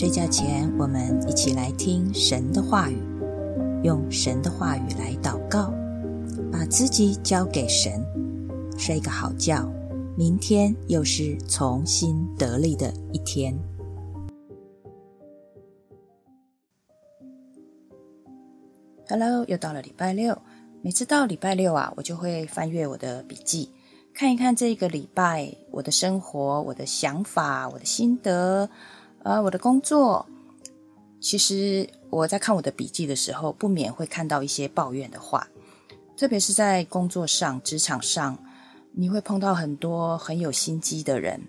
睡觉前，我们一起来听神的话语，用神的话语来祷告，把自己交给神，睡个好觉。明天又是重新得力的一天。Hello，又到了礼拜六。每次到礼拜六啊，我就会翻阅我的笔记，看一看这个礼拜我的生活、我的想法、我的心得。啊，我的工作，其实我在看我的笔记的时候，不免会看到一些抱怨的话，特别是在工作上、职场上，你会碰到很多很有心机的人。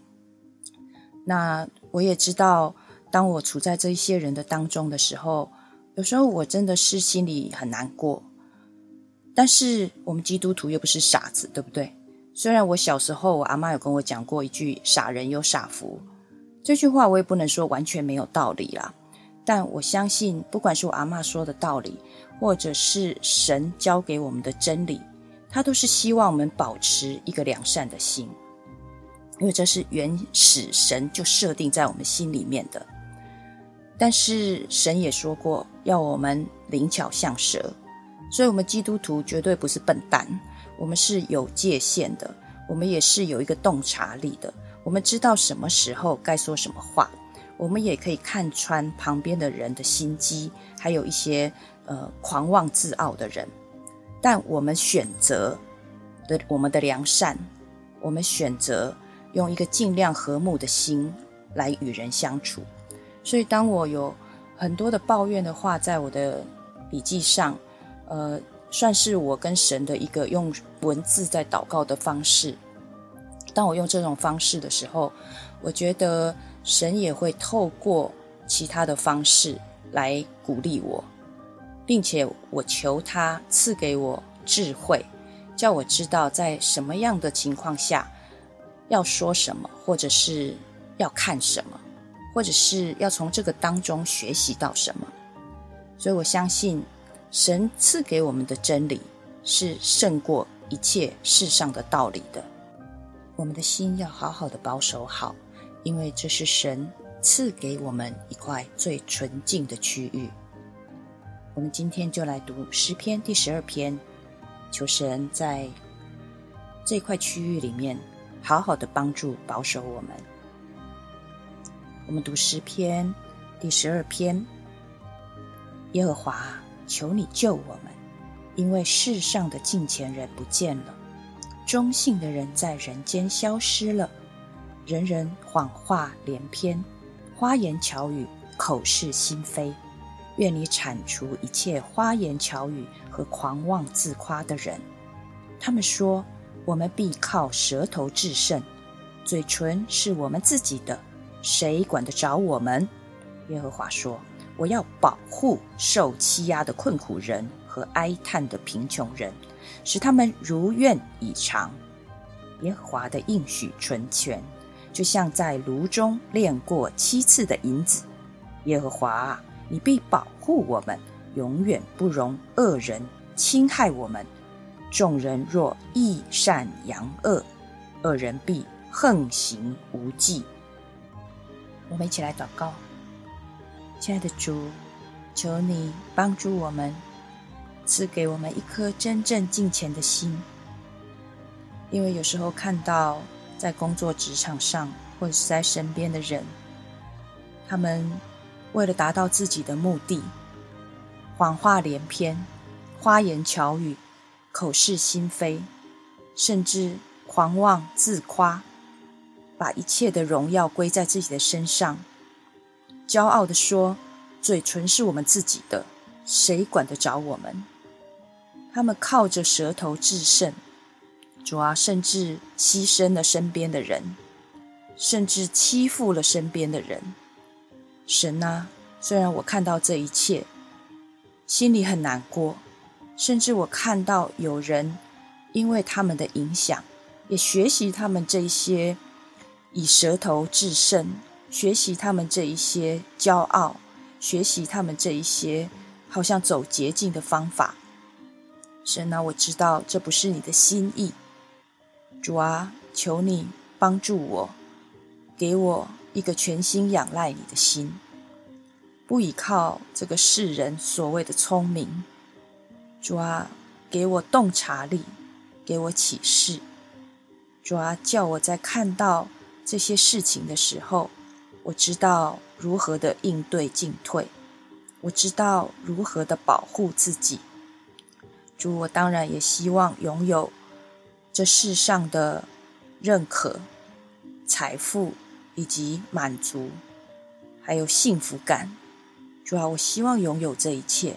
那我也知道，当我处在这一些人的当中的时候，有时候我真的是心里很难过。但是我们基督徒又不是傻子，对不对？虽然我小时候，我阿妈有跟我讲过一句“傻人有傻福”。这句话我也不能说完全没有道理啦，但我相信，不管是我阿妈说的道理，或者是神教给我们的真理，他都是希望我们保持一个良善的心，因为这是原始神就设定在我们心里面的。但是神也说过，要我们灵巧像蛇，所以我们基督徒绝对不是笨蛋，我们是有界限的，我们也是有一个洞察力的。我们知道什么时候该说什么话，我们也可以看穿旁边的人的心机，还有一些呃狂妄自傲的人。但我们选择的我们的良善，我们选择用一个尽量和睦的心来与人相处。所以，当我有很多的抱怨的话，在我的笔记上，呃，算是我跟神的一个用文字在祷告的方式。当我用这种方式的时候，我觉得神也会透过其他的方式来鼓励我，并且我求他赐给我智慧，叫我知道在什么样的情况下要说什么，或者是要看什么，或者是要从这个当中学习到什么。所以我相信神赐给我们的真理是胜过一切世上的道理的。我们的心要好好的保守好，因为这是神赐给我们一块最纯净的区域。我们今天就来读诗篇第十二篇，求神在这块区域里面好好的帮助保守我们。我们读诗篇第十二篇，耶和华，求你救我们，因为世上的近前人不见了。忠信的人在人间消失了，人人谎话连篇，花言巧语，口是心非。愿你铲除一切花言巧语和狂妄自夸的人。他们说：“我们必靠舌头制胜，嘴唇是我们自己的，谁管得着我们？”耶和华说：“我要保护受欺压的困苦人和哀叹的贫穷人。”使他们如愿以偿。耶和华的应许纯全，就像在炉中炼过七次的银子。耶和华啊，你必保护我们，永远不容恶人侵害我们。众人若异善扬恶，恶人必横行无忌。我们一起来祷告，亲爱的主，求你帮助我们。赐给我们一颗真正敬虔的心，因为有时候看到在工作职场上或者是在身边的人，他们为了达到自己的目的，谎话连篇、花言巧语、口是心非，甚至狂妄自夸，把一切的荣耀归在自己的身上，骄傲的说：“嘴唇是我们自己的，谁管得着我们？”他们靠着舌头制胜，主啊，甚至牺牲了身边的人，甚至欺负了身边的人。神啊，虽然我看到这一切，心里很难过，甚至我看到有人因为他们的影响，也学习他们这一些以舌头制胜，学习他们这一些骄傲，学习他们这一些好像走捷径的方法。神啊，我知道这不是你的心意。主啊，求你帮助我，给我一个全心仰赖你的心，不依靠这个世人所谓的聪明。主啊，给我洞察力，给我启示。主啊，叫我在看到这些事情的时候，我知道如何的应对进退，我知道如何的保护自己。主，我当然也希望拥有这世上的认可、财富以及满足，还有幸福感。主啊，我希望拥有这一切。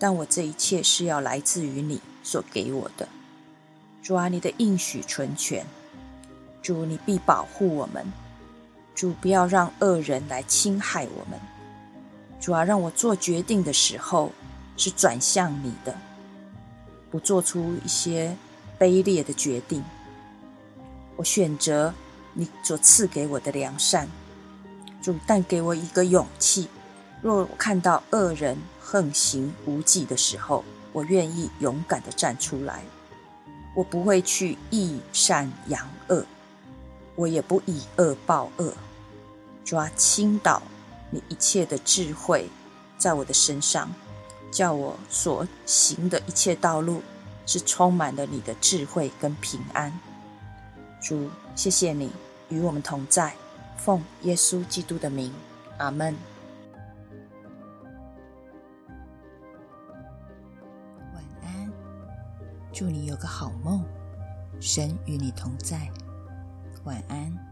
但我这一切是要来自于你所给我的，主啊，你的应许纯全，主你必保护我们，主不要让恶人来侵害我们，主啊，让我做决定的时候是转向你的，不做出一些卑劣的决定，我选择你所赐给我的良善，主但给我一个勇气。若我看到恶人横行无忌的时候，我愿意勇敢的站出来。我不会去抑善扬恶，我也不以恶报恶。抓倾倒你一切的智慧在我的身上，叫我所行的一切道路是充满了你的智慧跟平安。主，谢谢你与我们同在，奉耶稣基督的名，阿门。晚安祝你有个好梦，神与你同在，晚安。